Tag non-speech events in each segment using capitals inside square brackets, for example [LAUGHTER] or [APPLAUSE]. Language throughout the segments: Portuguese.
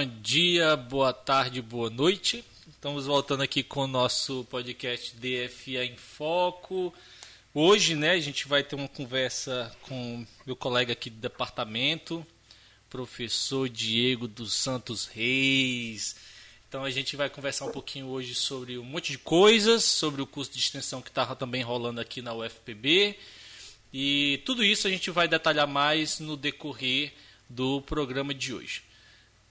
Bom dia, boa tarde, boa noite. Estamos voltando aqui com o nosso podcast DFA em Foco. Hoje, né, a gente vai ter uma conversa com meu colega aqui do departamento, professor Diego dos Santos Reis. Então a gente vai conversar um pouquinho hoje sobre um monte de coisas, sobre o curso de extensão que está também rolando aqui na UFPB. E tudo isso a gente vai detalhar mais no decorrer do programa de hoje.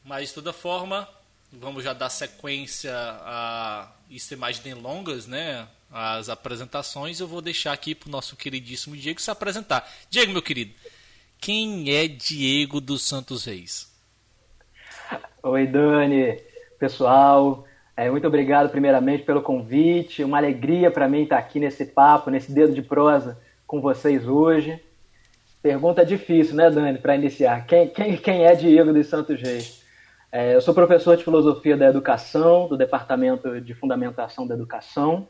Mas de toda forma, vamos já dar sequência a isso mais delongas, né? As apresentações. Eu vou deixar aqui para o nosso queridíssimo Diego se apresentar. Diego, meu querido, quem é Diego dos Santos Reis? Oi, Dani, pessoal. É, muito obrigado, primeiramente, pelo convite. Uma alegria para mim estar aqui nesse papo, nesse dedo de prosa com vocês hoje. Pergunta difícil, né, Dani, para iniciar. Quem, quem, quem é Diego dos Santos Reis? É, eu sou professor de Filosofia da Educação, do Departamento de Fundamentação da Educação.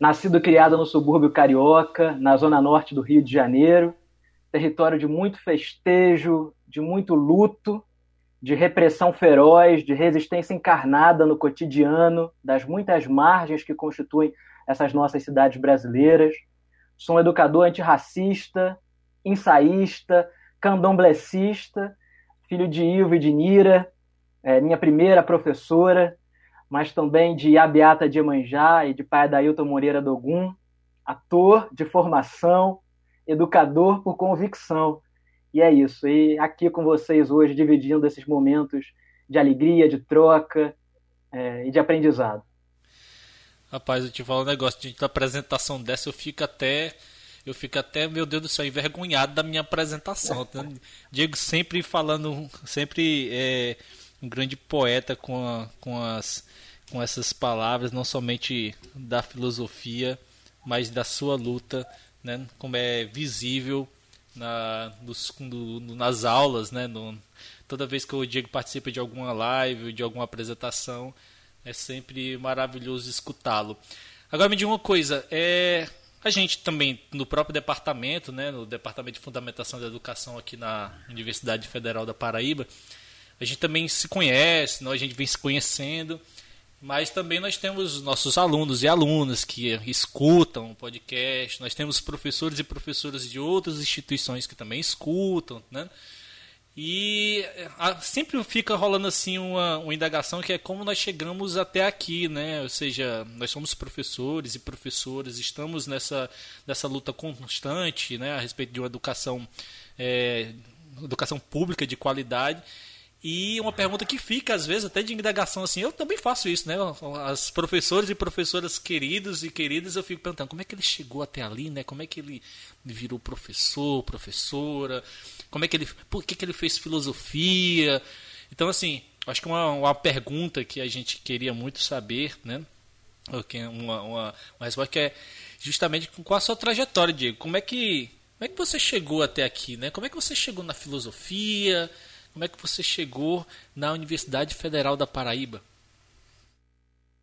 Nascido e criado no subúrbio carioca, na zona norte do Rio de Janeiro. Território de muito festejo, de muito luto, de repressão feroz, de resistência encarnada no cotidiano, das muitas margens que constituem essas nossas cidades brasileiras Sou um educador antirracista, ensaísta, candomblessista, filho de Ivo e de Nira, é, minha primeira professora, mas também de Abeata de Emanjá e de pai Dailton Moreira Dogum, ator de formação, educador por convicção. E é isso. E aqui com vocês hoje, dividindo esses momentos de alegria, de troca é, e de aprendizado. Rapaz, eu te falo um negócio, de apresentação dessa eu fico até. Eu fico até, meu Deus do céu, envergonhado da minha apresentação. [LAUGHS] Diego sempre falando, sempre é, um grande poeta com, a, com, as, com essas palavras, não somente da filosofia, mas da sua luta, né? como é visível na, no, nas aulas, né? No, toda vez que o Diego participa de alguma live, de alguma apresentação, é sempre maravilhoso escutá-lo. Agora me diga uma coisa, é, a gente também no próprio departamento, né, no departamento de fundamentação da educação aqui na Universidade Federal da Paraíba, a gente também se conhece, nós, a gente vem se conhecendo, mas também nós temos nossos alunos e alunas que escutam o podcast, nós temos professores e professoras de outras instituições que também escutam, né? E a, sempre fica rolando assim uma, uma indagação que é como nós chegamos até aqui, né? Ou seja, nós somos professores e professoras, estamos nessa, nessa luta constante, né? A respeito de uma educação, é, educação pública de qualidade. E uma pergunta que fica, às vezes, até de indagação, assim, eu também faço isso, né? As professores e professoras queridos e queridas, eu fico perguntando como é que ele chegou até ali, né? Como é que ele virou professor, professora, como é que ele, por que, que ele fez filosofia? Então, assim, acho que uma, uma pergunta que a gente queria muito saber, né? Uma, uma, uma resposta que é justamente com a sua trajetória, Diego. Como é que, como é que você chegou até aqui, né? Como é que você chegou na filosofia? Como é que você chegou na Universidade Federal da Paraíba?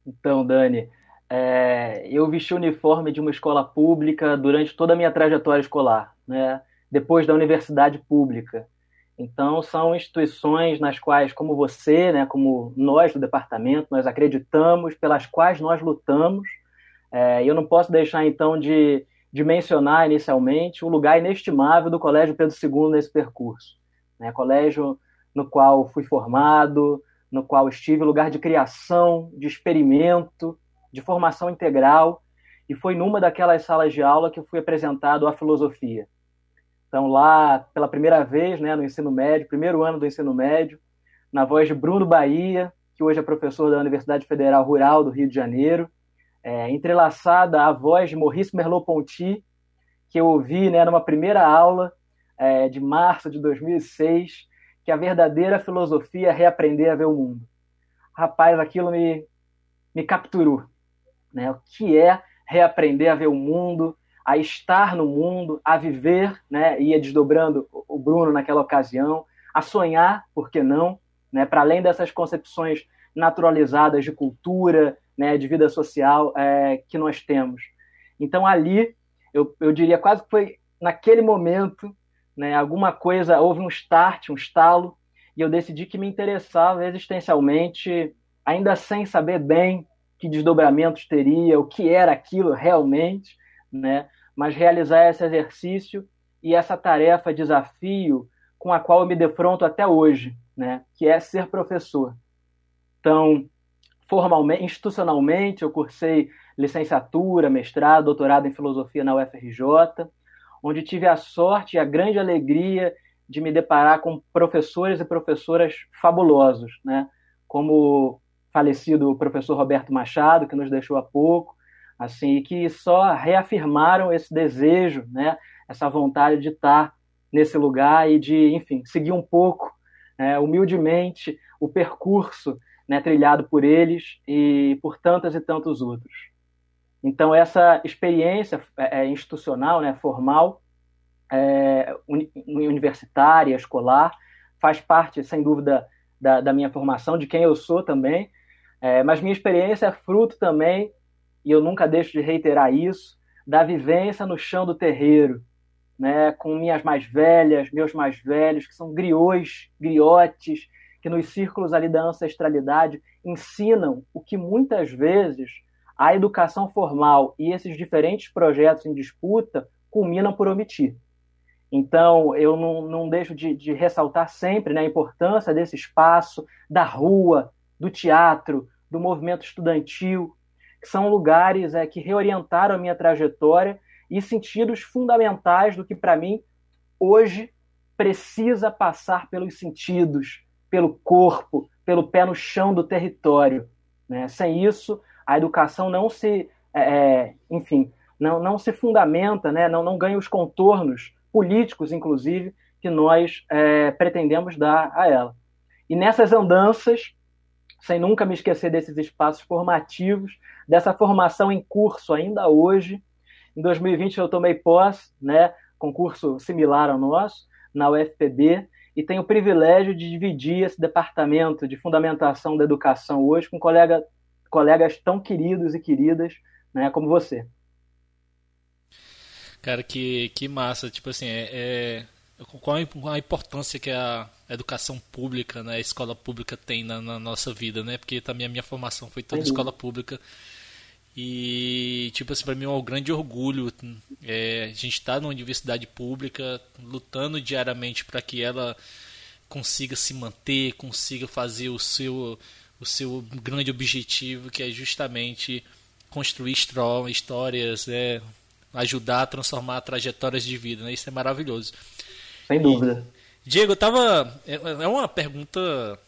Então, Dani, é, eu vesti o uniforme de uma escola pública durante toda a minha trajetória escolar, né? depois da universidade pública. Então, são instituições nas quais, como você, né, como nós do departamento, nós acreditamos, pelas quais nós lutamos. É, eu não posso deixar, então, de, de mencionar inicialmente o lugar inestimável do Colégio Pedro II nesse percurso. Né, colégio no qual fui formado, no qual estive, lugar de criação, de experimento, de formação integral, e foi numa daquelas salas de aula que eu fui apresentado à filosofia. Então, lá, pela primeira vez, né, no ensino médio, primeiro ano do ensino médio, na voz de Bruno Bahia, que hoje é professor da Universidade Federal Rural do Rio de Janeiro, é, entrelaçada à voz de Maurice Merleau-Ponty, que eu ouvi né, numa primeira aula é, de março de 2006, que a verdadeira filosofia é reaprender a ver o mundo. Rapaz, aquilo me, me capturou. Né? O que é reaprender a ver o mundo, a estar no mundo, a viver, né? ia desdobrando o Bruno naquela ocasião, a sonhar, por que não, né? para além dessas concepções naturalizadas de cultura, né? de vida social é, que nós temos. Então ali, eu, eu diria quase que foi naquele momento, né? alguma coisa, houve um start, um estalo, e eu decidi que me interessava existencialmente, ainda sem saber bem que desdobramentos teria, o que era aquilo realmente, né? mas realizar esse exercício e essa tarefa, desafio, com a qual eu me defronto até hoje, né? que é ser professor. Então, formalmente, institucionalmente, eu cursei licenciatura, mestrado, doutorado em filosofia na UFRJ, onde tive a sorte e a grande alegria de me deparar com professores e professoras fabulosos, né? Como falecido professor Roberto Machado, que nos deixou há pouco, assim, que só reafirmaram esse desejo, né? Essa vontade de estar nesse lugar e de, enfim, seguir um pouco, né, humildemente, o percurso né, trilhado por eles e por tantas e tantos outros. Então, essa experiência é, é institucional, né, formal, é, universitária, escolar, faz parte, sem dúvida, da, da, minha formação, de quem eu sou também, é, mas minha experiência é fruto também, e eu nunca deixo de reiterar isso, da vivência no chão do terreiro, né, com minhas mais velhas, meus mais velhos, que são griots, griotes, que nos círculos ali da ancestralidade ensinam o que muitas vezes a educação formal e esses diferentes projetos em disputa culminam por omitir. Então, eu não, não deixo de, de ressaltar sempre né, a importância desse espaço, da rua, do teatro, do movimento estudantil, que são lugares é, que reorientaram a minha trajetória e sentidos fundamentais do que, para mim, hoje precisa passar pelos sentidos, pelo corpo, pelo pé no chão do território. Né? Sem isso, a educação não se, é, é enfim, não, não se fundamenta, né? não, não ganha os contornos políticos, inclusive, que nós é, pretendemos dar a ela. E nessas andanças, sem nunca me esquecer desses espaços formativos, dessa formação em curso ainda hoje, em 2020 eu tomei posse, né, concurso similar ao nosso, na UFPB, e tenho o privilégio de dividir esse departamento de fundamentação da educação hoje com colega, colegas tão queridos e queridas né, como você. Cara, que, que massa. Tipo assim, é, é qual a importância que a educação pública, né, a escola pública tem na, na nossa vida, né? Porque também a minha formação foi toda escola pública. E, tipo assim, para mim é um grande orgulho é, a gente estar tá numa universidade pública, lutando diariamente para que ela consiga se manter, consiga fazer o seu, o seu grande objetivo, que é justamente construir histórias, é, ajudar a transformar trajetórias de vida, né? Isso é maravilhoso. Sem dúvida. E, Diego, eu tava. É, é uma pergunta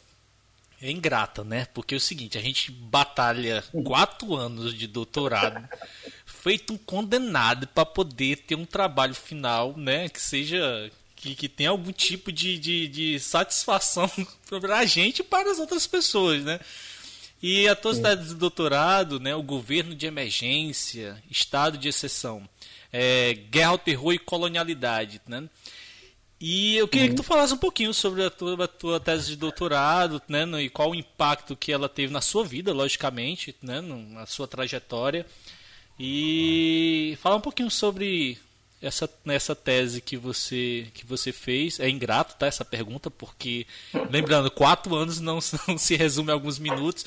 ingrata, né? Porque é o seguinte, a gente batalha quatro anos de doutorado, [LAUGHS] feito um condenado para poder ter um trabalho final, né? Que seja. Que, que tenha algum tipo de, de, de satisfação [LAUGHS] para a gente e para as outras pessoas, né? E a tua cidade de doutorado, né, o governo de emergência, estado de exceção, é, guerra ao terror e colonialidade, né? E eu queria uhum. que tu falasse um pouquinho sobre a tua, a tua tese de doutorado, né, e qual o impacto que ela teve na sua vida, logicamente, né, na sua trajetória. E falar um pouquinho sobre essa, essa tese que você, que você fez. É ingrato, tá, essa pergunta, porque, lembrando, quatro anos não, [LAUGHS] não se resume a alguns minutos.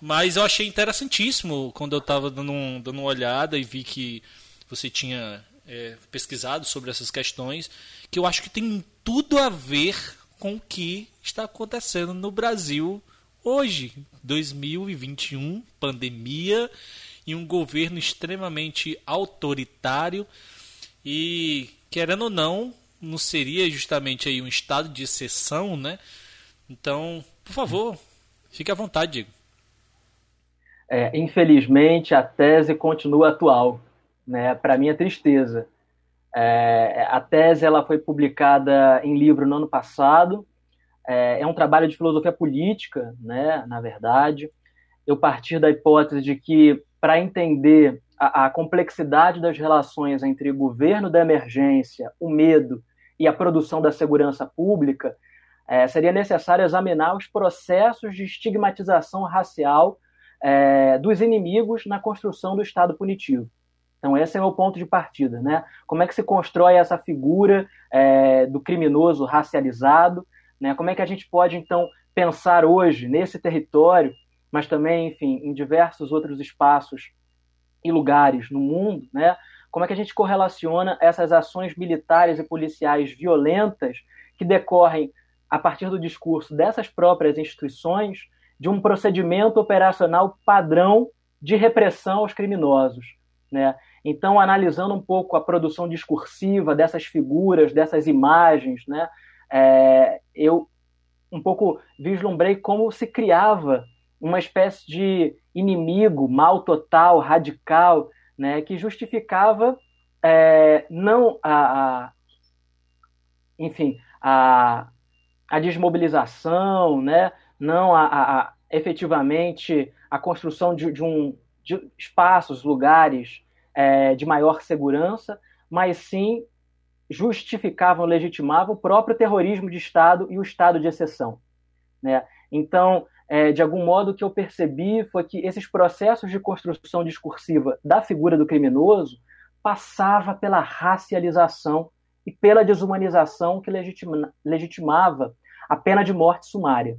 Mas eu achei interessantíssimo quando eu estava dando, um, dando uma olhada e vi que você tinha é, pesquisado sobre essas questões, que eu acho que tem tudo a ver com o que está acontecendo no Brasil hoje, 2021, pandemia e um governo extremamente autoritário e querendo ou não, não seria justamente aí um estado de exceção, né? Então, por favor, fique à vontade, Diego. É, infelizmente, a tese continua atual né? Para minha tristeza. É, a tese ela foi publicada em livro no ano passado. É, é um trabalho de filosofia política, né? Na verdade, eu partir da hipótese de que para entender a, a, complexidade das relações entre governo da emergência, o medo e a produção da segurança pública, é, seria necessário examinar os processos de estigmatização racial é, dos inimigos na construção do Estado punitivo. Então, esse é o ponto de partida. Né? Como é que se constrói essa figura é, do criminoso racializado Né? Como é que a gente pode, então, pensar hoje nesse território, mas também, enfim, em diversos outros espaços e lugares no mundo, né? como é que a gente correlaciona essas ações militares e policiais violentas que decorrem a partir do discurso dessas próprias instituições de um procedimento operacional padrão de repressão aos criminosos. Né? Então, analisando um pouco a produção discursiva dessas figuras, dessas imagens, né? É, eu um pouco vislumbrei como se criava uma espécie de inimigo mal total, radical, né, que justificava é, não a, a, enfim a, a desmobilização, né, não a, a efetivamente a construção de, de um de espaços, lugares é, de maior segurança, mas sim justificavam, legitimavam o próprio terrorismo de Estado e o Estado de exceção. Né? Então, é, de algum modo, o que eu percebi foi que esses processos de construção discursiva da figura do criminoso passava pela racialização e pela desumanização que legitima, legitimava a pena de morte sumária.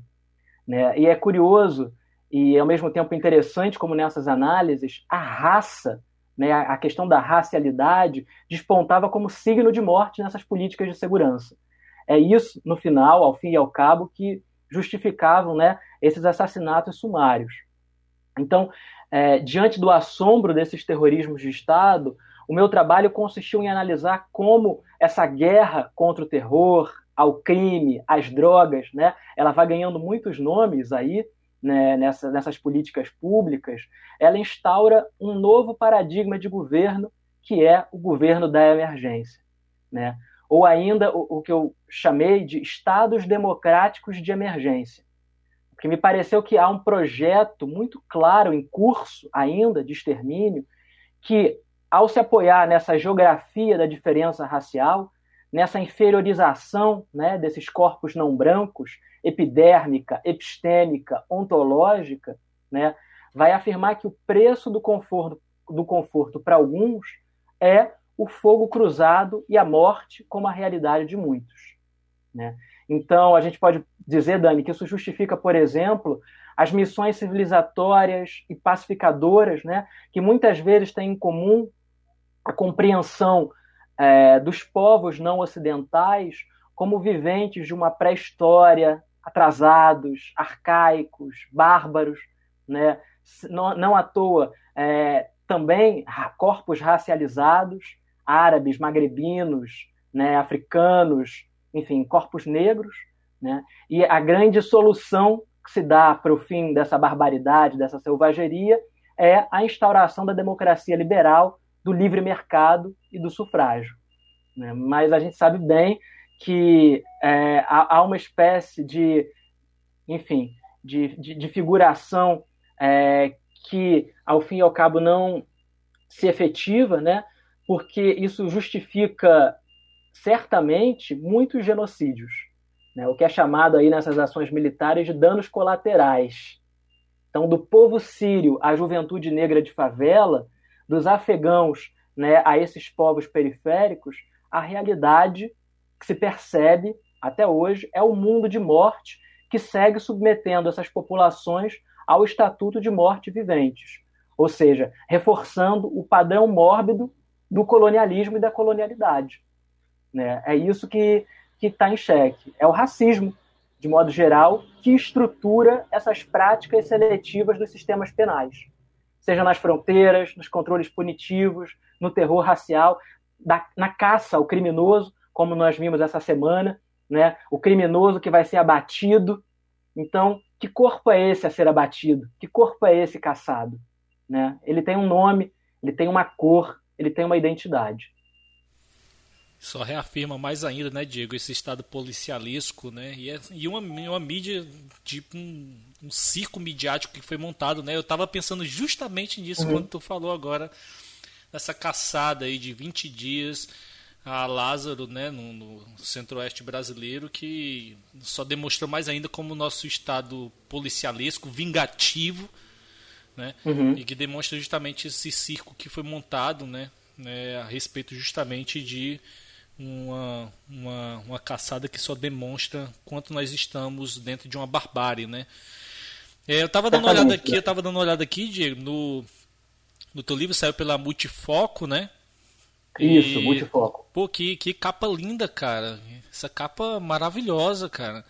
Né? E é curioso e ao mesmo tempo interessante como nessas análises a raça, né, a questão da racialidade despontava como signo de morte nessas políticas de segurança. É isso, no final, ao fim e ao cabo, que justificavam né, esses assassinatos sumários. Então, é, diante do assombro desses terrorismos de Estado, o meu trabalho consistiu em analisar como essa guerra contra o terror, ao crime, às drogas, né, ela vai ganhando muitos nomes aí né, nessa, nessas políticas públicas, ela instaura um novo paradigma de governo que é o governo da emergência, né? ou ainda o, o que eu chamei de estados democráticos de emergência. Porque me pareceu que há um projeto muito claro em curso ainda de extermínio que, ao se apoiar nessa geografia da diferença racial, nessa inferiorização né, desses corpos não brancos, epidérmica, epistêmica, ontológica, né, vai afirmar que o preço do conforto, do conforto para alguns é o fogo cruzado e a morte como a realidade de muitos. Né? Então, a gente pode dizer, Dani, que isso justifica, por exemplo, as missões civilizatórias e pacificadoras, né, que muitas vezes têm em comum a compreensão é, dos povos não ocidentais como viventes de uma pré-história, atrasados, arcaicos, bárbaros, né? não, não à toa é, também corpos racializados, árabes, magrebinos, né, africanos, enfim, corpos negros, né? E a grande solução que se dá para o fim dessa barbaridade, dessa selvageria, é a instauração da democracia liberal, do livre mercado e do sufrágio. Né? Mas a gente sabe bem que é, há, há, uma espécie de, enfim, de, de, de figuração é, que, ao fim e ao cabo, não se efetiva, né? porque isso justifica certamente muitos genocídios, né? o que é chamado aí nessas ações militares de danos colaterais. Então, do povo sírio à juventude negra de favela, dos afegãos né, a esses povos periféricos, a realidade que se percebe até hoje é o mundo de morte que segue submetendo essas populações ao estatuto de morte viventes, ou seja, reforçando o padrão mórbido do colonialismo e da colonialidade. Né? É isso que está em xeque. É o racismo, de modo geral, que estrutura essas práticas seletivas dos sistemas penais, seja nas fronteiras, nos controles punitivos, no terror racial, da, na caça ao criminoso, como nós vimos essa semana, né? o criminoso que vai ser abatido. Então, que corpo é esse a ser abatido? Que corpo é esse caçado? Né? Ele tem um nome, ele tem uma cor, ele tem uma identidade. Só reafirma mais ainda, né, Diego, esse estado policialesco, né, e, é, e uma, uma mídia, tipo um, um circo midiático que foi montado, né, eu estava pensando justamente nisso uhum. quando tu falou agora, nessa caçada aí de 20 dias a Lázaro, né, no, no centro-oeste brasileiro, que só demonstrou mais ainda como o nosso estado policialesco, vingativo, né? Uhum. E que demonstra justamente esse circo que foi montado, né? né a respeito justamente de uma, uma, uma caçada que só demonstra quanto nós estamos dentro de uma barbárie, né? É, eu estava dando uma olhada aqui, eu tava dando uma olhada aqui, Diego, no, no teu livro saiu pela Multifoco, né? Isso, e, Multifoco. Pô, que, que capa linda, cara. Essa capa maravilhosa, cara.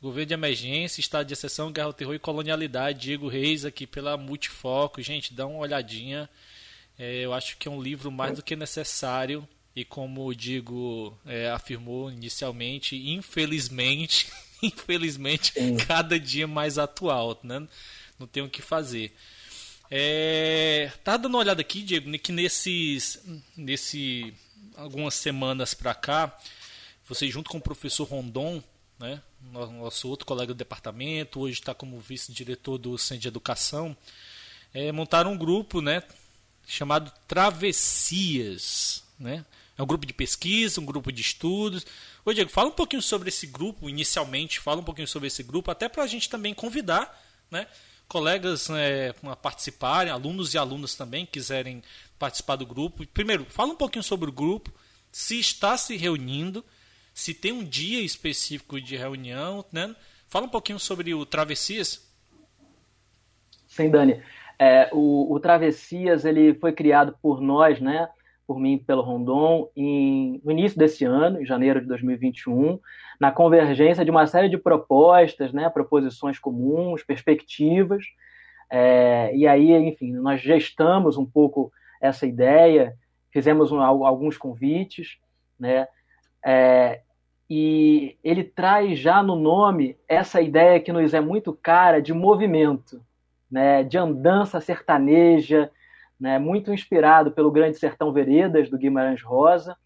Governo de emergência, estado de exceção, guerra ao terror e colonialidade. Diego Reis aqui pela Multifoco. Gente, dá uma olhadinha. É, eu acho que é um livro mais do que necessário. E como o Diego é, afirmou inicialmente, infelizmente, [LAUGHS] infelizmente, Sim. cada dia mais atual, né? Não tem o que fazer. É, tá dando uma olhada aqui, Diego, que nesses, nesse algumas semanas para cá, você junto com o professor Rondon, né, nosso outro colega do departamento, hoje está como vice-diretor do Centro de Educação, é, montaram um grupo, né, chamado Travessias, né? É um grupo de pesquisa, um grupo de estudos. Ô Diego, fala um pouquinho sobre esse grupo, inicialmente, fala um pouquinho sobre esse grupo, até para a gente também convidar, né? colegas é, a participarem, alunos e alunas também quiserem participar do grupo. Primeiro, fala um pouquinho sobre o grupo, se está se reunindo, se tem um dia específico de reunião, né? Fala um pouquinho sobre o Travessias. Sim, Dani. É, o, o, Travessias ele foi criado por nós, né? Por mim, pelo Rondon, em, no início desse ano, em janeiro de 2021 na convergência de uma série de propostas, né, proposições comuns, perspectivas. É, e aí, enfim, nós gestamos um pouco essa ideia, fizemos um, alguns convites, né, é, e ele traz já no nome essa ideia que nos é muito cara de movimento, né, de andança sertaneja, né, muito inspirado pelo Grande Sertão Veredas, do Guimarães Rosa.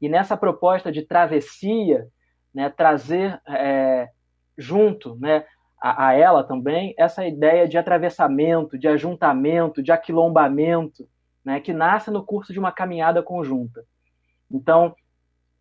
E nessa proposta de travessia, né, trazer é, junto né, a, a, ela também essa ideia de atravessamento, de ajuntamento, de aquilombamento, né, que nasce no curso de uma caminhada conjunta. Então,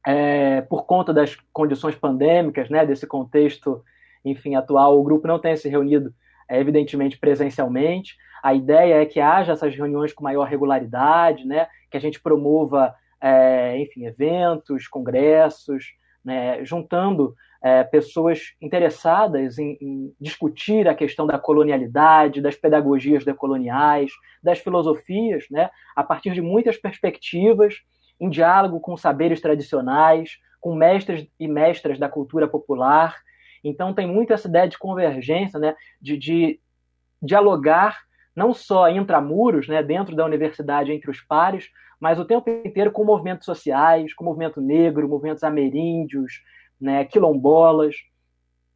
é, por conta das condições pandêmicas, né, desse contexto, enfim, atual, o grupo não tem se reunido, é, evidentemente, presencialmente. A ideia é que haja essas reuniões com maior regularidade, né, que a gente promova, é, enfim, eventos, congressos, né, juntando é, pessoas interessadas em, em, discutir a questão da colonialidade, das pedagogias decoloniais, das filosofias, né, a partir de muitas perspectivas, em diálogo com saberes tradicionais, com mestres e mestras da cultura popular. Então, tem muito essa ideia de convergência, né, de, de dialogar não só intramuros, né, dentro da universidade, entre os pares, mas o tempo inteiro com movimentos sociais, com movimento negro, movimentos ameríndios, né, quilombolas.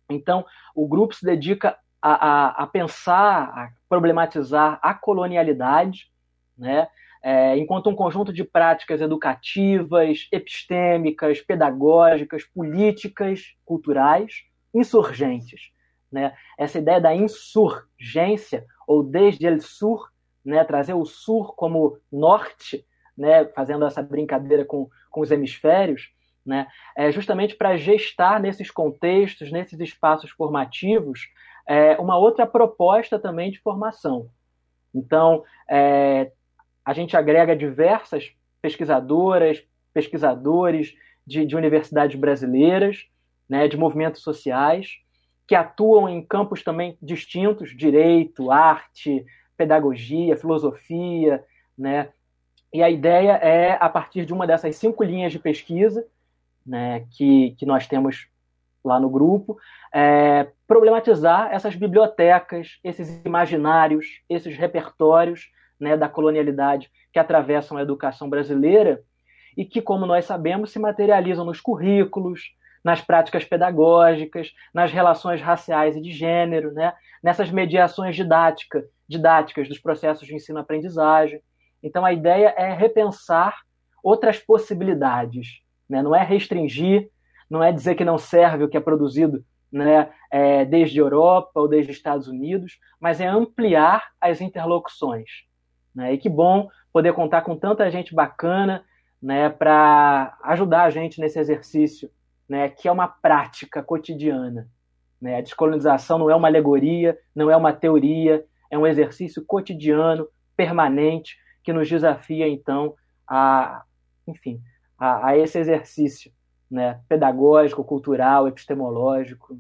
Então, o grupo se dedica a, a, a pensar, a problematizar a colonialidade, né, é, enquanto um conjunto de práticas educativas, epistêmicas, pedagógicas, políticas, culturais, insurgentes. Né? Essa ideia da insurgência, ou desde el sur, né, trazer o sur como norte, né, fazendo essa brincadeira com, com os hemisférios, né, é justamente para gestar nesses contextos, nesses espaços formativos, é, uma outra proposta também de formação. Então, é, a gente agrega diversas pesquisadoras, pesquisadores de, de universidades brasileiras, né, de movimentos sociais, que atuam em campos também distintos, direito, arte, pedagogia, filosofia, né, e a ideia é, a partir de uma dessas cinco linhas de pesquisa né, que, que nós temos lá no grupo, é, problematizar essas bibliotecas, esses imaginários, esses repertórios né, da colonialidade que atravessam a educação brasileira e que, como nós sabemos, se materializam nos currículos, nas práticas pedagógicas, nas relações raciais e de gênero, né, nessas mediações didática, didáticas dos processos de ensino-aprendizagem. Então, a ideia é repensar outras possibilidades. Né? Não é restringir, não é dizer que não serve o que é produzido né, é, desde Europa ou desde Estados Unidos, mas é ampliar as interlocuções. Né? E que bom poder contar com tanta gente bacana né, para ajudar a gente nesse exercício, né, que é uma prática cotidiana. Né? A descolonização não é uma alegoria, não é uma teoria, é um exercício cotidiano, permanente, que nos desafia, então, a, enfim, a, a esse exercício né, pedagógico, cultural, epistemológico.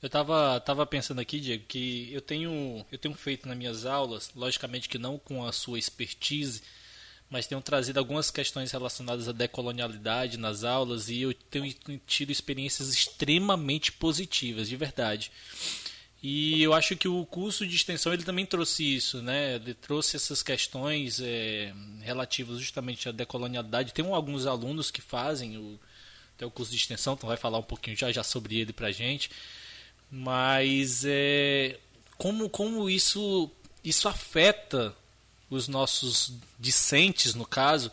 Eu estava tava pensando aqui, Diego, que eu tenho, eu tenho feito nas minhas aulas, logicamente que não com a sua expertise, mas tenho trazido algumas questões relacionadas à decolonialidade nas aulas e eu tenho tido experiências extremamente positivas, de verdade. E eu acho que o curso de extensão ele também trouxe isso, né? Ele trouxe essas questões é, relativas justamente à decolonialidade. Tem alguns alunos que fazem o, o curso de extensão, então vai falar um pouquinho já já sobre ele para gente. Mas é, como, como isso, isso afeta os nossos discentes, no caso,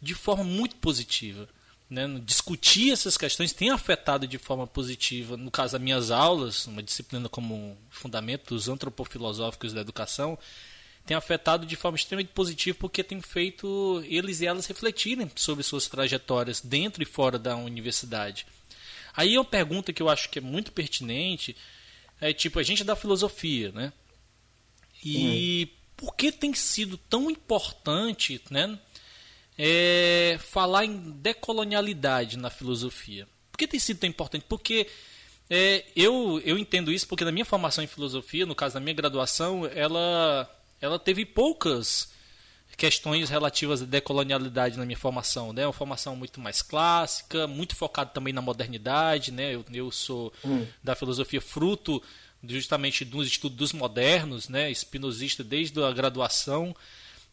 de forma muito positiva. Né? Discutir essas questões tem afetado de forma positiva, no caso das minhas aulas, uma disciplina como Fundamentos Antropofilosóficos da Educação, tem afetado de forma extremamente positiva porque tem feito eles e elas refletirem sobre suas trajetórias dentro e fora da universidade. Aí uma pergunta que eu acho que é muito pertinente é tipo, a gente é da filosofia, né? E hum. Por que tem sido tão importante, né? É, falar em decolonialidade na filosofia. Por que tem sido tão importante? Porque é, eu, eu entendo isso porque na minha formação em filosofia, no caso da minha graduação, ela, ela teve poucas questões relativas à decolonialidade na minha formação, né? Uma formação muito mais clássica, muito focada também na modernidade, né? Eu, eu sou hum. da filosofia fruto justamente dos estudos dos modernos, né? Espinosista desde a graduação.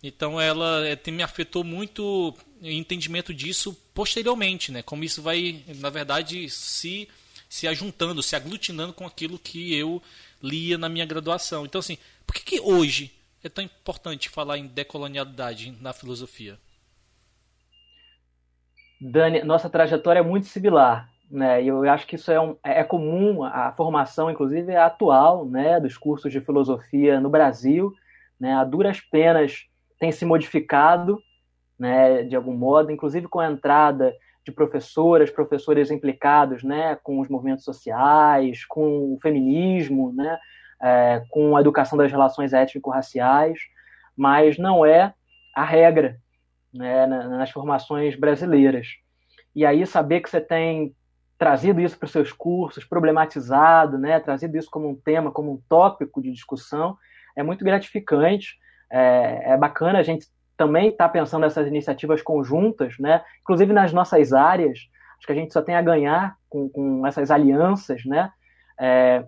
Então ela é, me afetou muito o entendimento disso posteriormente, né? Como isso vai, na verdade, se se ajuntando, se aglutinando com aquilo que eu lia na minha graduação. Então assim, por que, que hoje é tão importante falar em decolonialidade na filosofia? Dani, nossa trajetória é muito similar, né? Eu acho que isso é, um, é comum, a formação, inclusive, é atual, né, dos cursos de filosofia no Brasil, né? A duras penas tem se modificado, né, de algum modo, inclusive com a entrada de professoras, professores implicados, né, com os movimentos sociais, com o feminismo, né? é, com a educação das relações étnico-raciais, mas não é a regra né, nas formações brasileiras. E aí saber que você tem trazido isso para os seus cursos, problematizado, né, trazido isso como um tema, como um tópico de discussão, é muito gratificante. É, é bacana a gente também estar tá pensando nessas iniciativas conjuntas, né, inclusive nas nossas áreas. Acho que a gente só tem a ganhar com, com essas alianças, né? É,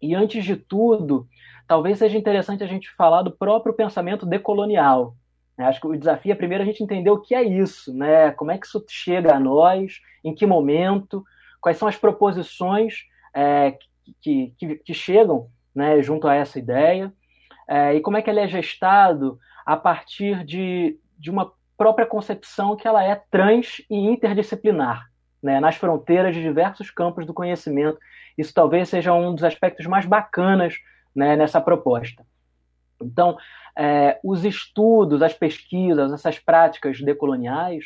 e antes de tudo, talvez seja interessante a gente falar do próprio pensamento decolonial. Né? Acho que o desafio é primeiro a gente entender o que é isso, né? como é que isso chega a nós, em que momento, quais são as proposições é, que, que, que, chegam né, junto a essa ideia, é, e como é que ele é gestado a partir de, de uma própria concepção que ela é trans e interdisciplinar né, nas fronteiras de diversos campos do conhecimento. Isso talvez seja um dos aspectos mais bacanas né, nessa proposta. Então, é, os estudos, as pesquisas, essas práticas decoloniais,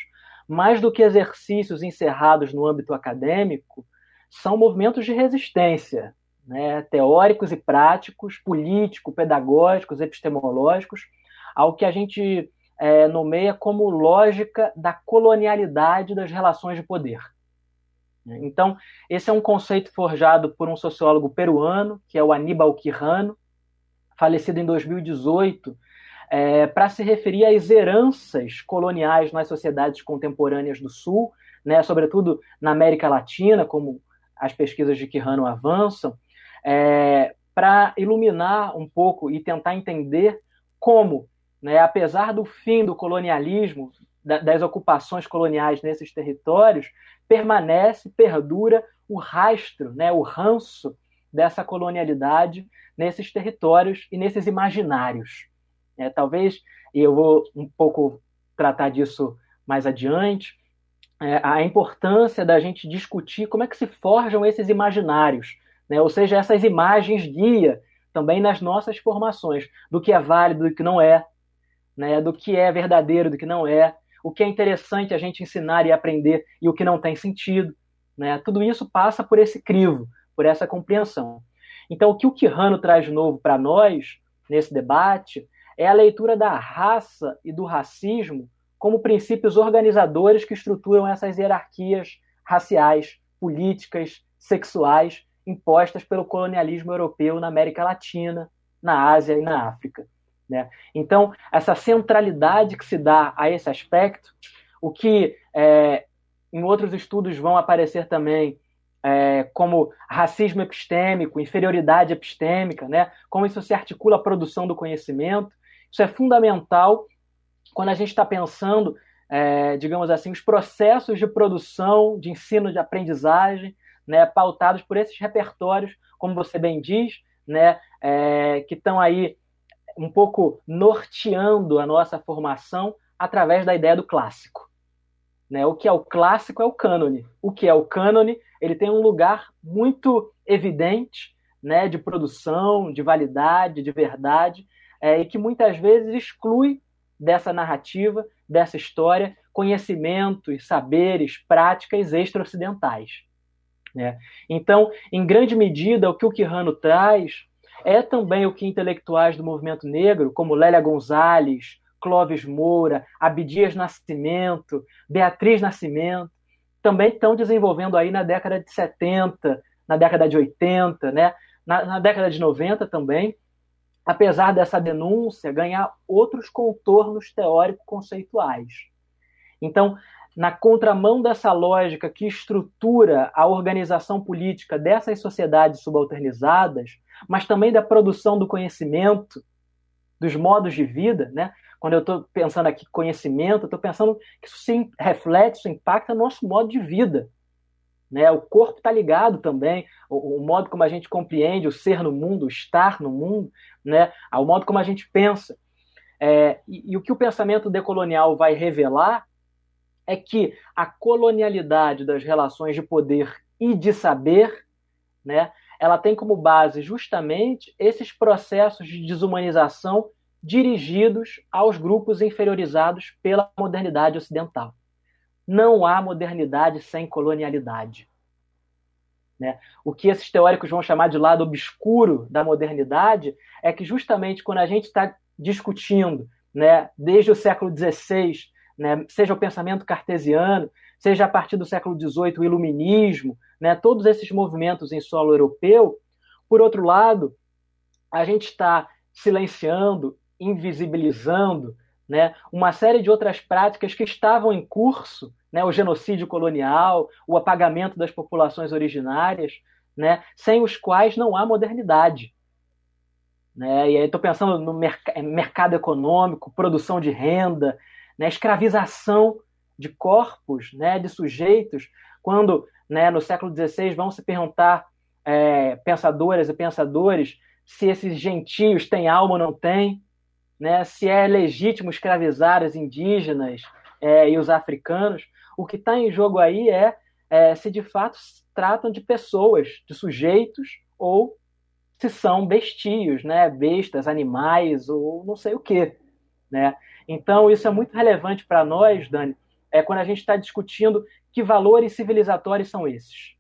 mais do que exercícios encerrados no âmbito acadêmico, são movimentos de resistência, né, teóricos e práticos, políticos, pedagógicos, epistemológicos, ao que a gente é, nomeia como lógica da colonialidade das relações de poder. Então, esse é um conceito forjado por um sociólogo peruano, que é o Aníbal Quirrano, falecido em 2018, é, para se referir às heranças coloniais nas sociedades contemporâneas do Sul, né, sobretudo na América Latina, como as pesquisas de Quirrano avançam, é, para iluminar um pouco e tentar entender como, né, apesar do fim do colonialismo, das ocupações coloniais nesses territórios, permanece, perdura o rastro, né, o ranço dessa colonialidade nesses territórios e nesses imaginários. É, talvez, e eu vou um pouco tratar disso mais adiante, é, a importância da gente discutir como é que se forjam esses imaginários, né? ou seja, essas imagens guia também nas nossas formações, do que é válido, do que não é, né? do que é verdadeiro, do que não é, o que é interessante a gente ensinar e aprender e o que não tem sentido. Né? Tudo isso passa por esse crivo, por essa compreensão. Então, o que o Quirrano traz de novo para nós, nesse debate, é a leitura da raça e do racismo como princípios organizadores que estruturam essas hierarquias raciais, políticas, sexuais impostas pelo colonialismo europeu na América Latina, na Ásia e na África. Né? Então, essa centralidade que se dá a esse aspecto, o que é, em outros estudos vão aparecer também é, como racismo epistêmico, inferioridade epistêmica, né? como isso se articula à produção do conhecimento, isso é fundamental quando a gente está pensando, é, digamos assim, os processos de produção, de ensino, de aprendizagem, né, pautados por esses repertórios, como você bem diz, né, é, que estão aí um pouco norteando a nossa formação através da ideia do clássico. Né? O que é o clássico é o cânone. O que é o cânone? Ele tem um lugar muito evidente né, de produção, de validade, de verdade, é, e que muitas vezes exclui dessa narrativa, dessa história, conhecimentos, saberes, práticas extra-ocidentais. Né? Então, em grande medida, o que o Quirrano traz é também o que intelectuais do movimento negro, como Lélia Gonzalez, Clóvis Moura, Abdias Nascimento, Beatriz Nascimento, também estão desenvolvendo aí na década de 70, na década de 80, né? na, na década de 90 também, apesar dessa denúncia, ganhar outros contornos teórico-conceituais. Então, na contramão dessa lógica que estrutura a organização política dessas sociedades subalternizadas, mas também da produção do conhecimento, dos modos de vida, né? Quando eu estou pensando aqui conhecimento, estou pensando que isso se reflete, isso impacta no nosso modo de vida. Né? O corpo está ligado também, o, o, modo como a gente compreende o ser no mundo, o estar no mundo, né? ao modo como a gente pensa. É, e, e o que o pensamento decolonial vai revelar é que a colonialidade das relações de poder e de saber, né, ela tem como base justamente esses processos de desumanização dirigidos aos grupos inferiorizados pela modernidade ocidental não há modernidade sem colonialidade. Né? O que esses teóricos vão chamar de lado obscuro da modernidade é que, justamente quando a gente está discutindo, né, desde o século XVI, né, seja o pensamento cartesiano, seja a partir do século XVIII o iluminismo, né, todos esses movimentos em solo europeu, por outro lado, a gente está silenciando, invisibilizando né, uma série de outras práticas que estavam em curso, né, o genocídio colonial, o apagamento das populações originárias, né, sem os quais não há modernidade. Né? E aí estou pensando no merc mercado econômico, produção de renda, né, escravização de corpos, né, de sujeitos, quando né, no século XVI vão se perguntar é, pensadoras e pensadores se esses gentios têm alma ou não têm, né, se é legítimo escravizar os indígenas é, e os africanos. O que está em jogo aí é, é se de fato se tratam de pessoas, de sujeitos, ou se são bestios, né, bestas, animais, ou não sei o quê. Né? Então, isso é muito relevante para nós, Dani, é quando a gente está discutindo que valores civilizatórios são esses.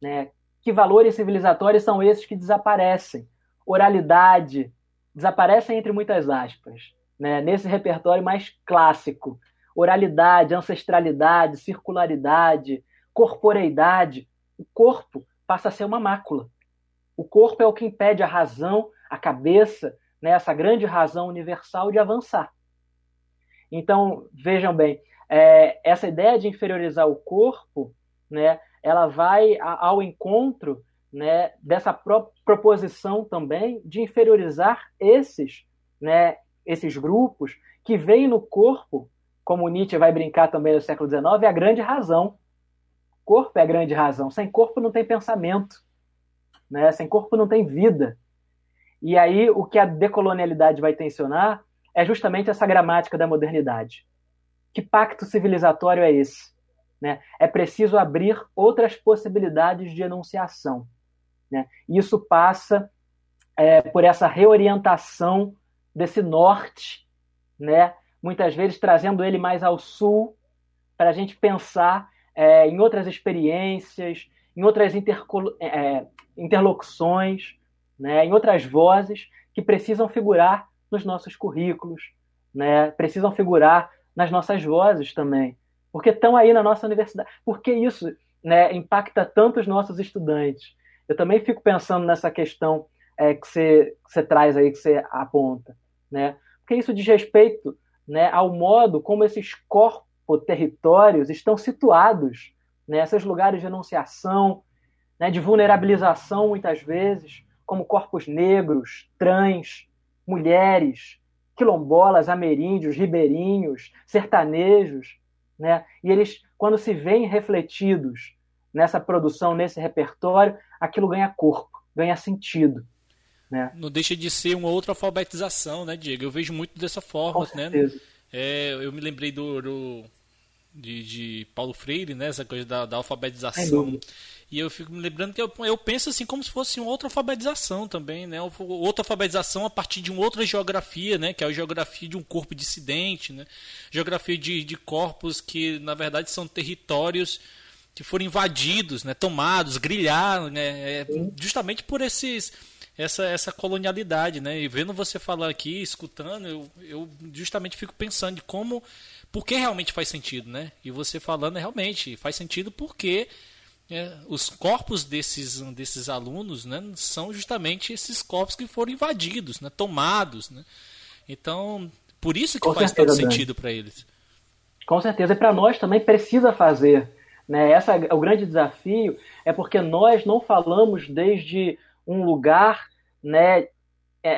Né? Que valores civilizatórios são esses que desaparecem? Oralidade, desaparecem entre muitas aspas, né? nesse repertório mais clássico. Oralidade, ancestralidade, circularidade, corporeidade. O corpo passa a ser uma mácula. O corpo é o que impede a razão, a cabeça, né, essa grande razão universal de avançar. Então, vejam bem, é, essa ideia de inferiorizar o corpo, né, ela vai ao encontro né, dessa proposição também de inferiorizar esses, né, esses grupos que veem no corpo, como Nietzsche vai brincar também no século XIX, a grande razão. Corpo é a grande razão. Sem corpo não tem pensamento, né? Sem corpo não tem vida. E aí o que a decolonialidade vai tensionar é justamente essa gramática da modernidade. Que pacto civilizatório é esse? Né? É preciso abrir outras possibilidades de enunciação. Né? Isso passa é, por essa reorientação desse norte, né? muitas vezes trazendo ele mais ao sul, para a gente pensar é, em outras experiências, em outras é, é, interlocuções, né? em outras vozes que precisam figurar nos nossos currículos, né? precisam figurar nas nossas vozes também, porque estão aí na nossa universidade. Por que isso né, impacta tanto os nossos estudantes? Eu também fico pensando nessa questão é, que, você, que você traz aí, que você aponta, né? Porque isso diz respeito né, ao modo como esses corpos territórios estão situados, né, esses lugares de enunciação, né, de vulnerabilização, muitas vezes, como corpos negros, trans, mulheres, quilombolas, ameríndios, ribeirinhos, sertanejos, né? E eles, quando se veem refletidos nessa produção, nesse repertório, aquilo ganha corpo, ganha sentido. Né? Não deixa de ser uma outra alfabetização, né, Diego? Eu vejo muito dessa forma, Com né? É, eu me lembrei do, do de, de, Paulo Freire, né? Essa coisa da, da alfabetização. E eu fico me lembrando que eu, eu penso assim como se fosse uma outra alfabetização também, né? Outra alfabetização a partir de uma outra geografia, né? Que é a geografia de um corpo dissidente, né? Geografia de, de corpos que, na verdade, são territórios que foram invadidos, né? Tomados, grilhados, né? É, justamente por esses essa, essa colonialidade, né? E vendo você falar aqui, escutando, eu, eu justamente fico pensando de como, por que realmente faz sentido, né? E você falando realmente faz sentido porque é, os corpos desses, desses alunos, né, são justamente esses corpos que foram invadidos, né, tomados, né? Então, por isso que Com faz certeza, todo sentido para eles. Com certeza, e para nós também precisa fazer. Né? Essa, o grande desafio é porque nós não falamos desde um lugar, né, é,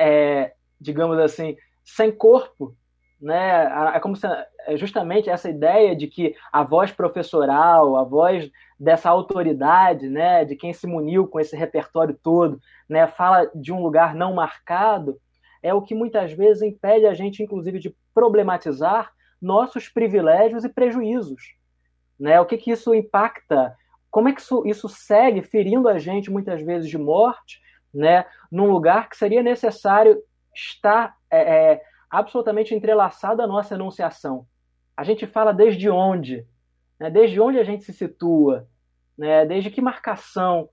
é, digamos assim, sem corpo, né? É como se, é justamente essa ideia de que a voz professoral, a voz dessa autoridade, né, de quem se muniu com esse repertório todo, né, fala de um lugar não marcado, é o que muitas vezes impede a gente, inclusive, de problematizar nossos privilégios e prejuízos, né? O que que isso impacta como é que isso, isso segue ferindo a gente muitas vezes de morte, né, num lugar que seria necessário estar é, é, absolutamente entrelaçado à nossa enunciação. A gente fala desde onde, né, desde onde a gente se situa, né, desde que marcação,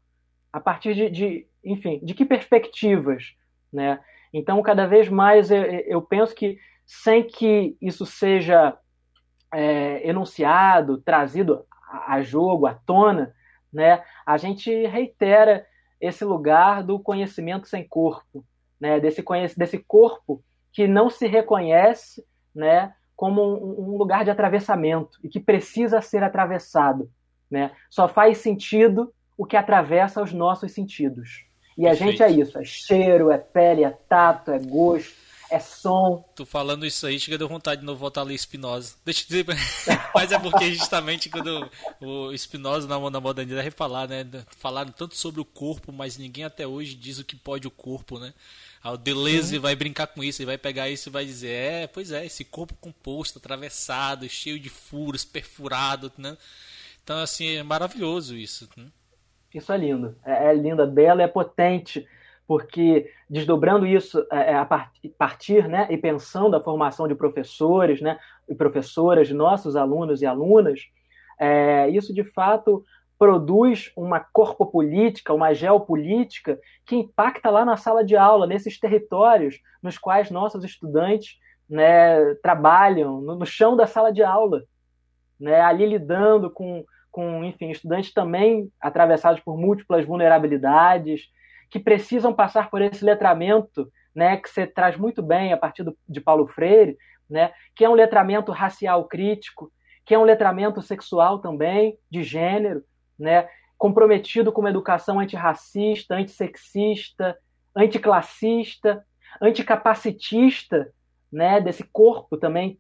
a partir de, de, enfim, de que perspectivas, né? Então, cada vez mais eu, eu penso que sem que isso seja é, enunciado, trazido a, jogo, à tona, né, a gente reitera esse lugar do conhecimento sem corpo, né, desse, desse corpo que não se reconhece né, como um, um lugar de atravessamento e que precisa ser atravessado. Né? Só faz sentido o que atravessa os nossos sentidos. E Perfeito. a gente é isso: é cheiro, é pele, é tato, é gosto, é som. Tu falando isso aí, chega deu vontade de novo voltar a ler Spinoza. Deixa eu dizer, [LAUGHS] mas é porque justamente quando o Spinoza na, na modernidade deve falar, né? Falaram tanto sobre o corpo, mas ninguém até hoje diz o que pode o corpo, né? O Deleuze vai brincar com isso, e vai pegar isso e vai dizer, é, pois é, esse corpo composto, atravessado, cheio de furos, perfurado, né? Então, assim, é maravilhoso isso. Né? Isso é lindo. É, é lindo, é belo, é potente porque desdobrando isso é, é a partir né, e pensando a formação de professores né, e professoras, nossos alunos e alunas, é, isso de fato produz uma corpopolítica, uma geopolítica que impacta lá na sala de aula, nesses territórios nos quais nossos estudantes né, trabalham, no, no, chão da sala de aula, né, ali lidando com, com, enfim, estudantes também atravessados por múltiplas vulnerabilidades, que precisam passar por esse letramento, né, que você traz muito bem a partir do, de Paulo Freire, né, que é um letramento racial crítico, que é um letramento sexual também, de gênero, né, comprometido com uma educação antirracista, antissexista, anticlassista, anticapacitista, né, desse corpo também,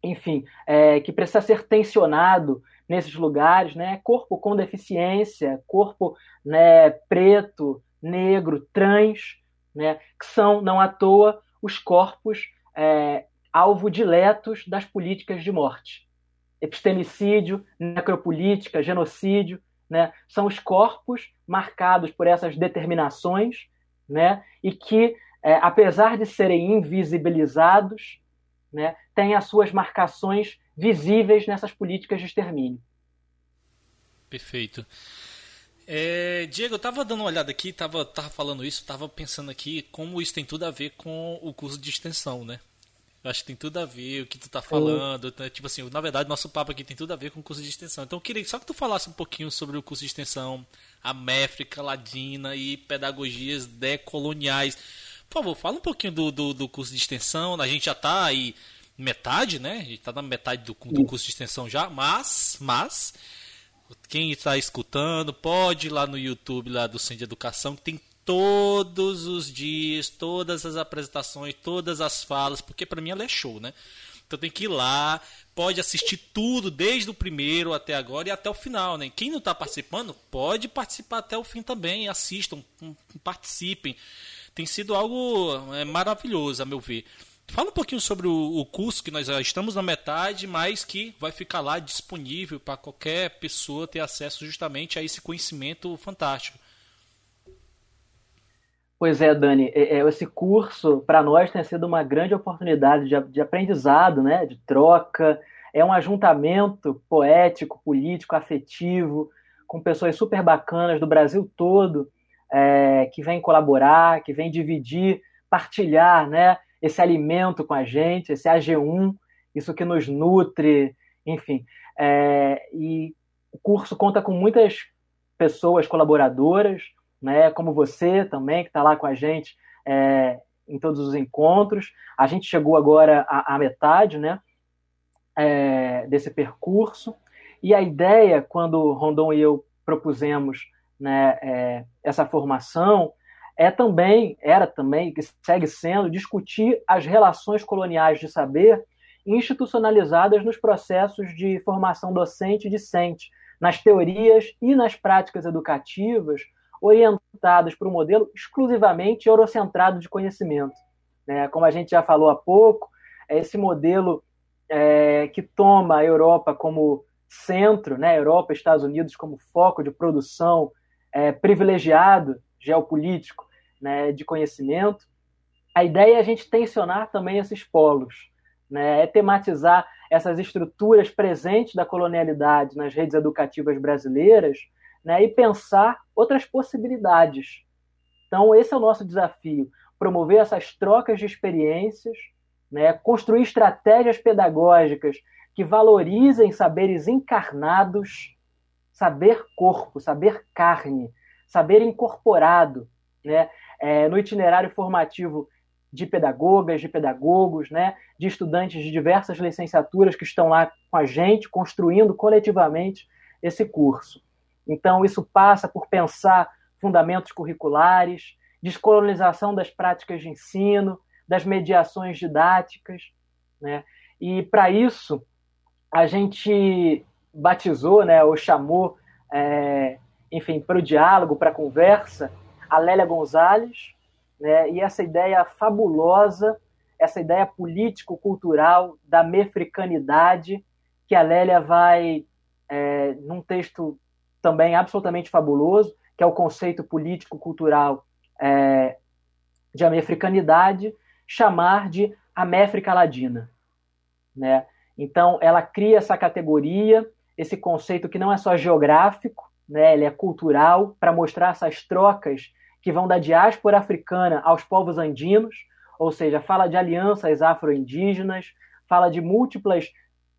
enfim, é, que precisa ser tensionado nesses lugares, né, corpo com deficiência, corpo né, preto, negro, trans, né, que são, não à toa, os corpos é, alvo diletos das políticas de morte. Epistemicídio, necropolítica, genocídio, né, são os corpos marcados por essas determinações né, e que, é, apesar de serem invisibilizados, né, têm as suas marcações visíveis nessas políticas de extermínio. Perfeito. É, Diego, eu tava dando uma olhada aqui, tava, tava falando isso, tava pensando aqui como isso tem tudo a ver com o curso de extensão, né? Eu acho que tem tudo a ver o que tu tá falando. Né? Tipo assim, na verdade, nosso papo aqui tem tudo a ver com o curso de extensão. Então eu queria só que tu falasse um pouquinho sobre o curso de extensão, a Ladina e pedagogias decoloniais. Por favor, fala um pouquinho do, do, do curso de extensão. A gente já tá aí metade, né? A gente tá na metade do, do curso de extensão já, mas, mas quem está escutando pode ir lá no YouTube lá do Centro de Educação que tem todos os dias, todas as apresentações, todas as falas, porque para mim ela é show, né? Então tem que ir lá, pode assistir tudo, desde o primeiro até agora e até o final, né? Quem não está participando, pode participar até o fim também, assistam, participem. Tem sido algo é, maravilhoso, a meu ver. Fala um pouquinho sobre o, o, curso que nós já estamos na metade, mas que vai ficar lá disponível para qualquer pessoa ter acesso justamente a esse conhecimento fantástico. Pois é, Dani, é, é, esse curso para nós tem sido uma grande oportunidade de, aprendizado, né, de troca. É um ajuntamento poético, político, afetivo, com pessoas super bacanas do Brasil todo é, que vêm colaborar, que vêm dividir, partilhar, né, esse alimento com a gente, esse AG1, isso que nos nutre, enfim. É, e o curso conta com muitas pessoas colaboradoras né, como você também, que está lá com a gente é, em todos os encontros. A gente chegou agora à, à metade né, é, desse percurso. E a ideia, quando Rondon e eu propusemos né, é, essa formação, é também, era também, que segue sendo, discutir as relações coloniais de saber institucionalizadas nos processos de formação docente e discente, nas teorias e nas práticas educativas orientadas para um modelo exclusivamente eurocentrado de conhecimento. Né? Como a gente já falou há pouco, é esse modelo é, que toma a Europa como centro, né? Europa, Estados Unidos como foco de produção é, privilegiado geopolítico né, de conhecimento. A ideia é a gente tensionar também esses polos, né? é tematizar essas estruturas presentes da colonialidade nas redes educativas brasileiras né, e pensar outras possibilidades. Então, esse é o nosso desafio: promover essas trocas de experiências, né, construir estratégias pedagógicas que valorizem saberes encarnados, saber corpo, saber carne, saber incorporado, né, é, no itinerário formativo de pedagogas, de pedagogos, né, de estudantes de diversas licenciaturas que estão lá com a gente, construindo coletivamente esse curso. Então, isso passa por pensar fundamentos curriculares, descolonização das práticas de ensino, das mediações didáticas. Né? E, para isso, a gente batizou, né, ou chamou, é, enfim, para o diálogo, para a conversa, a Lélia Gonzalez, né, e essa ideia fabulosa, essa ideia político-cultural da mefricanidade, que a Lélia vai, é, num texto também absolutamente fabuloso, que é o conceito político-cultural é, de americanidade, chamar de Améfrica Ladina. Né? Então, ela cria essa categoria, esse conceito que não é só geográfico, né? ele é cultural, para mostrar essas trocas que vão da diáspora africana aos povos andinos, ou seja, fala de alianças afro-indígenas, fala de múltiplas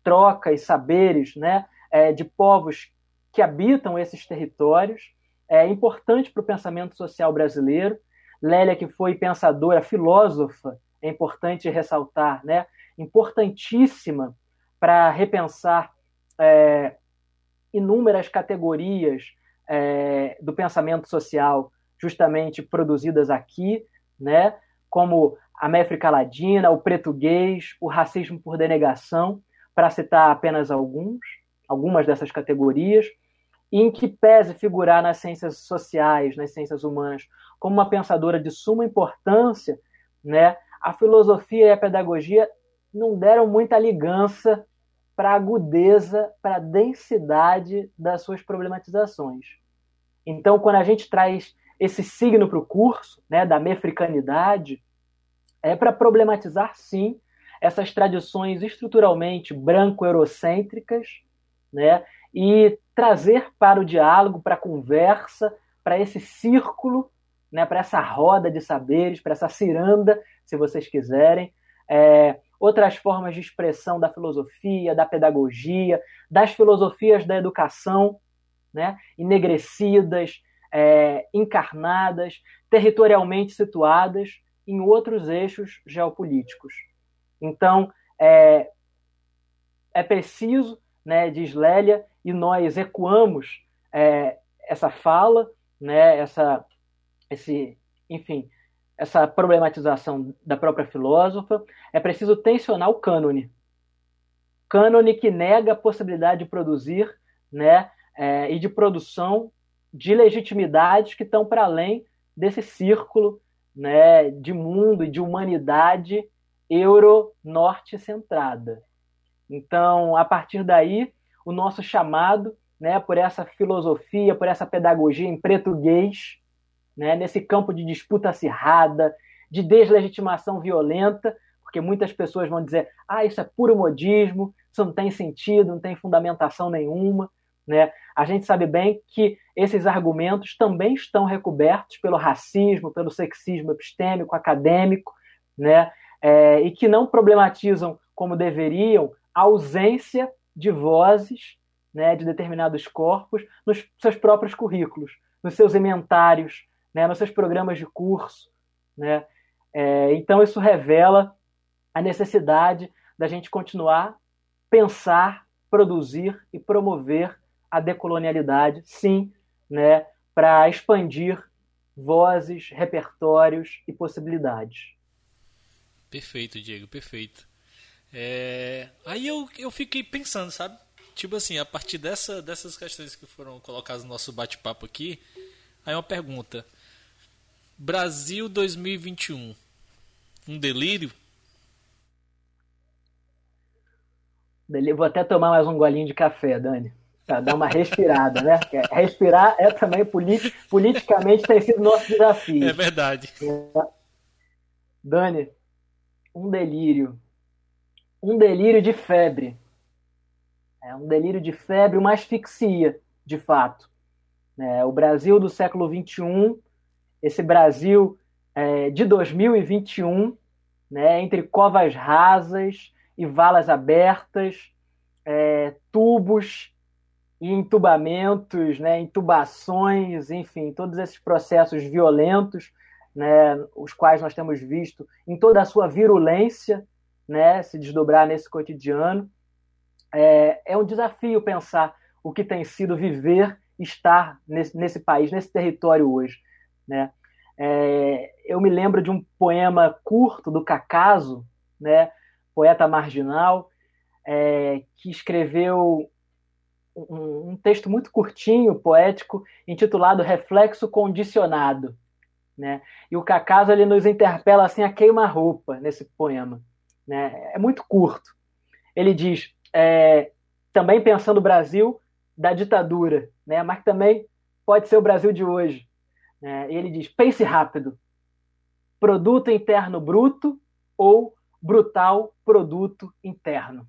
trocas, saberes né? É, de povos que habitam esses territórios. É importante para o pensamento social brasileiro. Lélia, que foi pensadora, filósofa, é importante ressaltar, né? importantíssima para repensar é, inúmeras categorias é, do pensamento social justamente produzidas aqui, né? como a Méfrica Ladina, o português, o racismo por denegação, para citar apenas alguns, algumas dessas categorias e em que pese figurar nas ciências sociais, nas ciências humanas, como uma pensadora de suma importância, né, a filosofia e a pedagogia não deram muita ligança para a agudeza, para a densidade das suas problematizações. Então, quando a gente traz esse signo para o curso, né, da mefricanidade, é para problematizar, sim, essas tradições estruturalmente branco-eurocêntricas, né, e trazer para o diálogo, para a conversa, para esse círculo, né, para essa roda de saberes, para essa ciranda, se vocês quiserem, é, outras formas de expressão da filosofia, da pedagogia, das filosofias da educação, né? enegrecidas, é, encarnadas, territorialmente situadas em outros eixos geopolíticos. Então, é, é preciso, né, diz Lélia, e nós ecoamos é, essa fala, né, essa, esse, enfim, essa problematização da própria filósofa, é preciso tensionar o cânone. Cânone que nega a possibilidade de produzir né, é, e de produção de legitimidades que estão para além desse círculo né, de mundo e de humanidade euro-norte centrada. Então, a partir daí, o nosso chamado né, por essa filosofia, por essa pedagogia em português, né, nesse campo de disputa acirrada, de deslegitimação violenta, porque muitas pessoas vão dizer: ah, isso é puro modismo, isso não tem sentido, não tem fundamentação nenhuma. Né? A gente sabe bem que esses argumentos também estão recobertos pelo racismo, pelo sexismo epistêmico, acadêmico, né? É, e que não problematizam como deveriam a ausência de vozes né, de determinados corpos nos seus próprios currículos, nos seus ementários, né, nos seus programas de curso. Né? É, então, isso revela a necessidade da gente continuar, pensar, produzir e promover a decolonialidade, sim, né, para expandir vozes, repertórios e possibilidades. Perfeito, Diego, perfeito. É... Aí eu, eu fiquei pensando, sabe? Tipo assim, a partir dessa, dessas questões que foram colocadas no nosso bate-papo aqui, aí uma pergunta. Brasil 2021. Um delírio? Vou até tomar mais um golinho de café, Dani. Pra dar uma respirada, né? Respirar é também politi politicamente tem sido nosso desafio. É verdade. É. Dani, um delírio. Um delírio de febre. É um delírio de febre, uma asfixia, de fato. É, o Brasil do século XXI esse Brasil é, de 2021, né, entre covas rasas e valas abertas, é, tubos e entubamentos, né, intubações, enfim, todos esses processos violentos, né, os quais nós temos visto em toda a sua virulência né, se desdobrar nesse cotidiano. É, é um desafio pensar o que tem sido viver, estar nesse, nesse país, nesse território hoje. Né? É, eu me lembro de um poema curto do Cacaso, né, poeta marginal, é, que escreveu um, um, texto muito curtinho, poético, intitulado Reflexo Condicionado. Né? E o Cacaso ele nos interpela assim a queima-roupa nesse poema. Né? É muito curto. Ele diz, é, também pensando o Brasil da ditadura, né? mas também pode ser o Brasil de hoje. É, ele diz: pense rápido. Produto interno bruto ou brutal produto interno?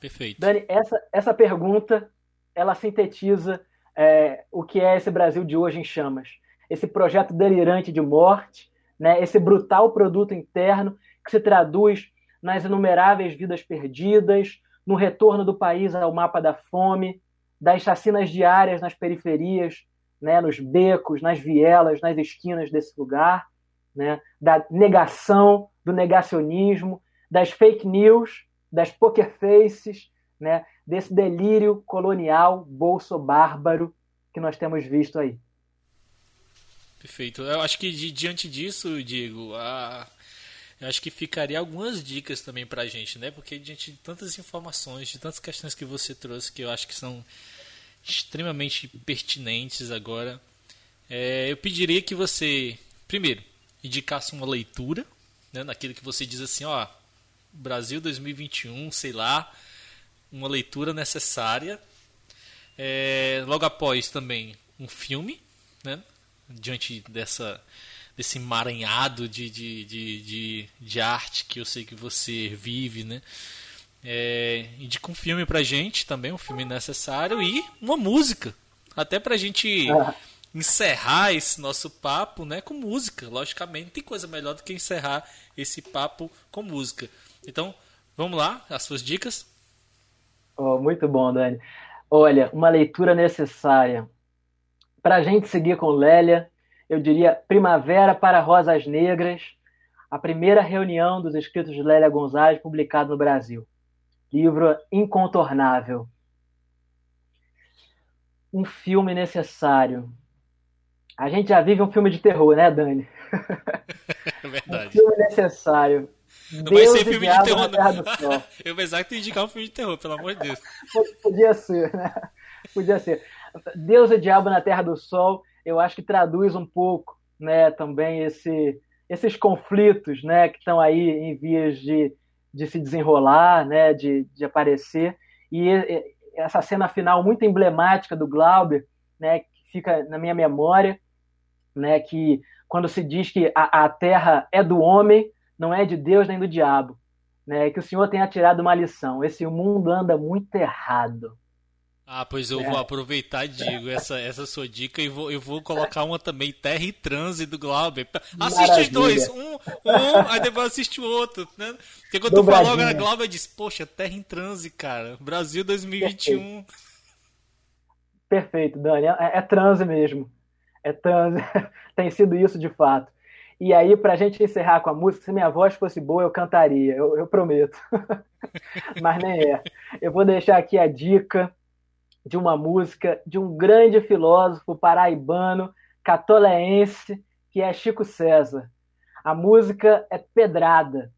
Perfeito. Dani, essa, essa pergunta ela sintetiza é, o que é esse Brasil de hoje em chamas. Esse projeto delirante de morte, né, esse brutal produto interno que se traduz nas inumeráveis vidas perdidas, no retorno do país ao mapa da fome, das chacinas diárias nas periferias, né, nos becos, nas vielas, nas esquinas desse lugar, né, da negação, do negacionismo, das fake news, das poker faces, né, desse delírio colonial bolso-bárbaro que nós temos visto aí. Perfeito. Eu acho que diante disso, Diego, a... eu acho que ficaria algumas dicas também para a gente, né? Porque diante de tantas informações, de tantas questões que você trouxe, que eu acho que são extremamente pertinentes agora. É, eu pediria que você, primeiro, indicasse uma leitura, né, naquilo que você diz assim, ó, Brasil 2021, sei lá, uma leitura necessária. É, logo após também um filme, né, diante dessa desse emaranhado de, de, de, de, de arte que eu sei que você vive, né? É, indica um filme pra gente também, um filme necessário e uma música. Até pra gente [LAUGHS] encerrar esse nosso papo, né, com música. Logicamente, não tem coisa melhor do que encerrar esse papo com música. Então, vamos lá, as suas dicas. Oh, muito bom, Dani. Olha, uma leitura necessária. Para a gente seguir com Lélia, eu diria Primavera para Rosas Negras, a primeira reunião dos escritos de Lélia Gonzalez publicado no Brasil. Livro incontornável. Um filme necessário. A gente já vive um filme de terror, né, Dani? [LAUGHS] É verdade. Um filme necessário. Não Deus vai ser filme de terror. Não. [LAUGHS] Eu pensava que tu indicar um filme de terror, pelo amor de Deus. Podia ser, né? Podia ser. Deus e Diabo na Terra do Sol, eu acho que traduz um pouco, né, também esse, esses conflitos, né, que estão aí em vias de, de se desenrolar, né, de, de aparecer. E essa cena final muito emblemática do Glauber, né, que fica na minha memória, né, que quando se diz que a, a terra é do homem, não é de Deus nem do diabo, né, que o Senhor tenha tirado uma lição. Esse mundo anda muito errado. Ah, pois eu é. vou aproveitar e digo essa, essa sua dica e vou, eu vou colocar uma também, Terra e Transe do Glauber. Assiste os dois, um, um, aí depois assiste o outro, né? Porque quando Dobradinha. tu falou agora Glauber, disse, poxa, Terra em Transe, cara. Brasil 2021. Perfeito, Perfeito Dani. É, é transe mesmo. É transe. [LAUGHS] Tem sido isso de fato. E aí, pra gente encerrar com a música, se minha voz fosse boa, eu cantaria, eu, eu prometo. [LAUGHS] Mas nem é. Eu vou deixar aqui a dica de uma música de um grande filósofo paraibano, catoleense, que é Chico César. A música é pedrada,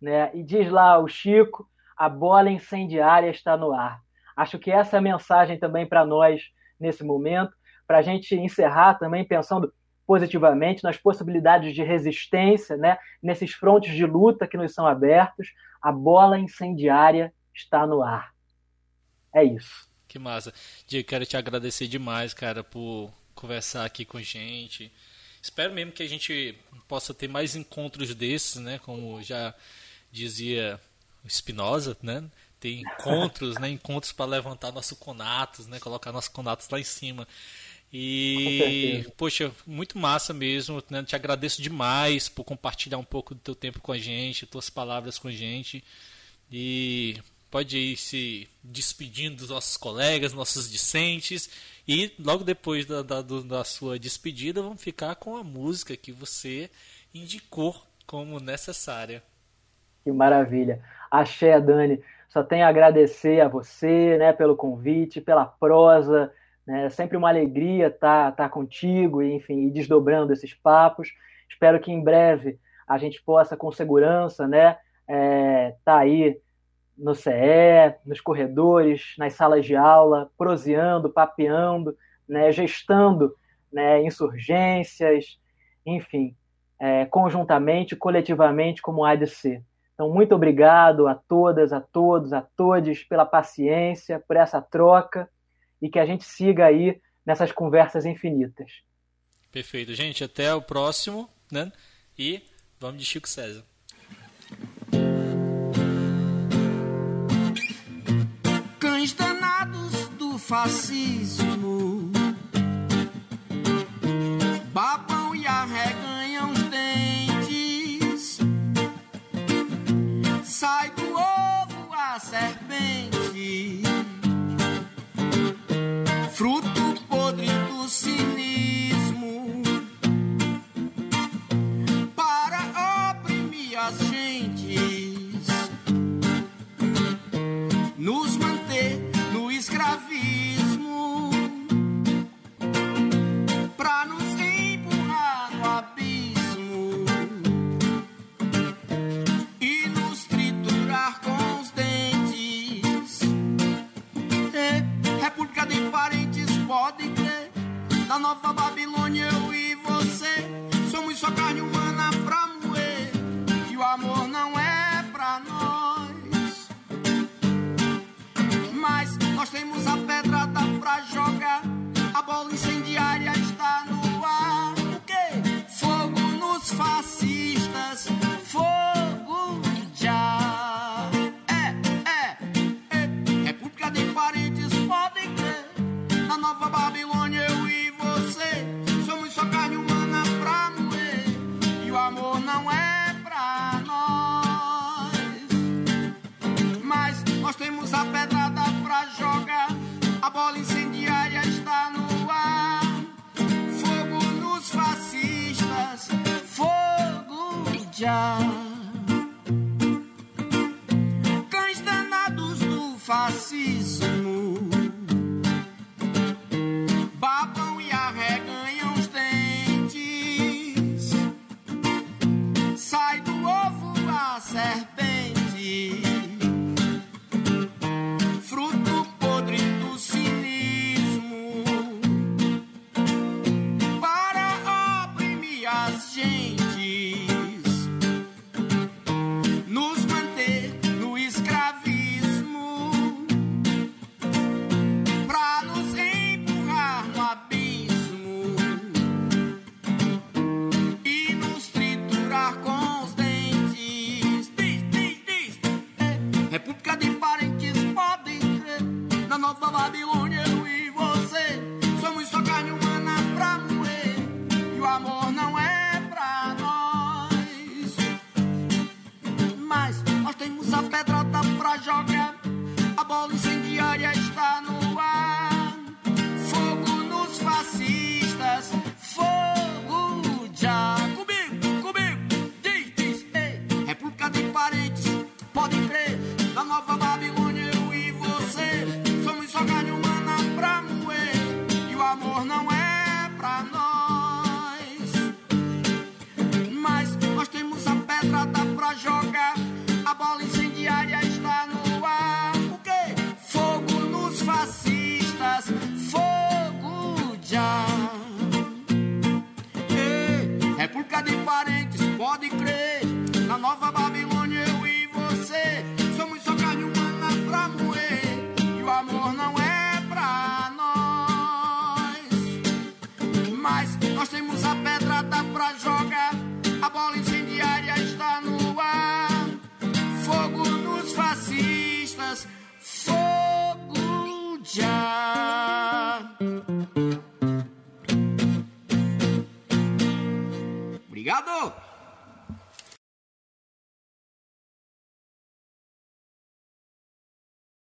né? E diz lá o Chico, a bola incendiária está no ar. Acho que essa é a mensagem também para nós nesse momento, para a gente encerrar também pensando positivamente nas possibilidades de resistência, né? Nesses frontes de luta que nos são abertos, a bola incendiária está no ar. É isso. Que massa. Diego, quero te agradecer demais, cara, por conversar aqui com a gente. Espero mesmo que a gente possa ter mais encontros desses, né? Como já dizia o Spinoza, né? Ter encontros, né? Encontros para levantar nosso conatos, né? Colocar nosso conatos lá em cima. E, poxa, muito massa mesmo, né? Te agradeço demais por compartilhar um pouco do teu tempo com a gente, tuas palavras com a gente. E pode ir se despedindo dos nossos colegas, nossos discentes. E logo depois da, da, da, sua despedida, vamos ficar com a música que você indicou como necessária. Que maravilha. Axé, Dani. Só tenho a agradecer a você né, pelo convite, pela prosa. Né? É sempre uma alegria estar, estar contigo e, enfim, desdobrando esses papos. Espero que em breve a gente possa, com segurança, né, é, tá aí no CE, nos corredores, nas salas de aula, proseando, papeando, né, gestando né, insurgências, enfim, é, conjuntamente, coletivamente, como há de ser. Então, muito obrigado a todas, a todos, a todos pela paciência, por essa troca e que a gente siga aí nessas conversas infinitas. Perfeito, gente. Até o próximo, né? E vamos de Chico César. Fascismo babam e arreganham os dentes. Sai do ovo a serpente,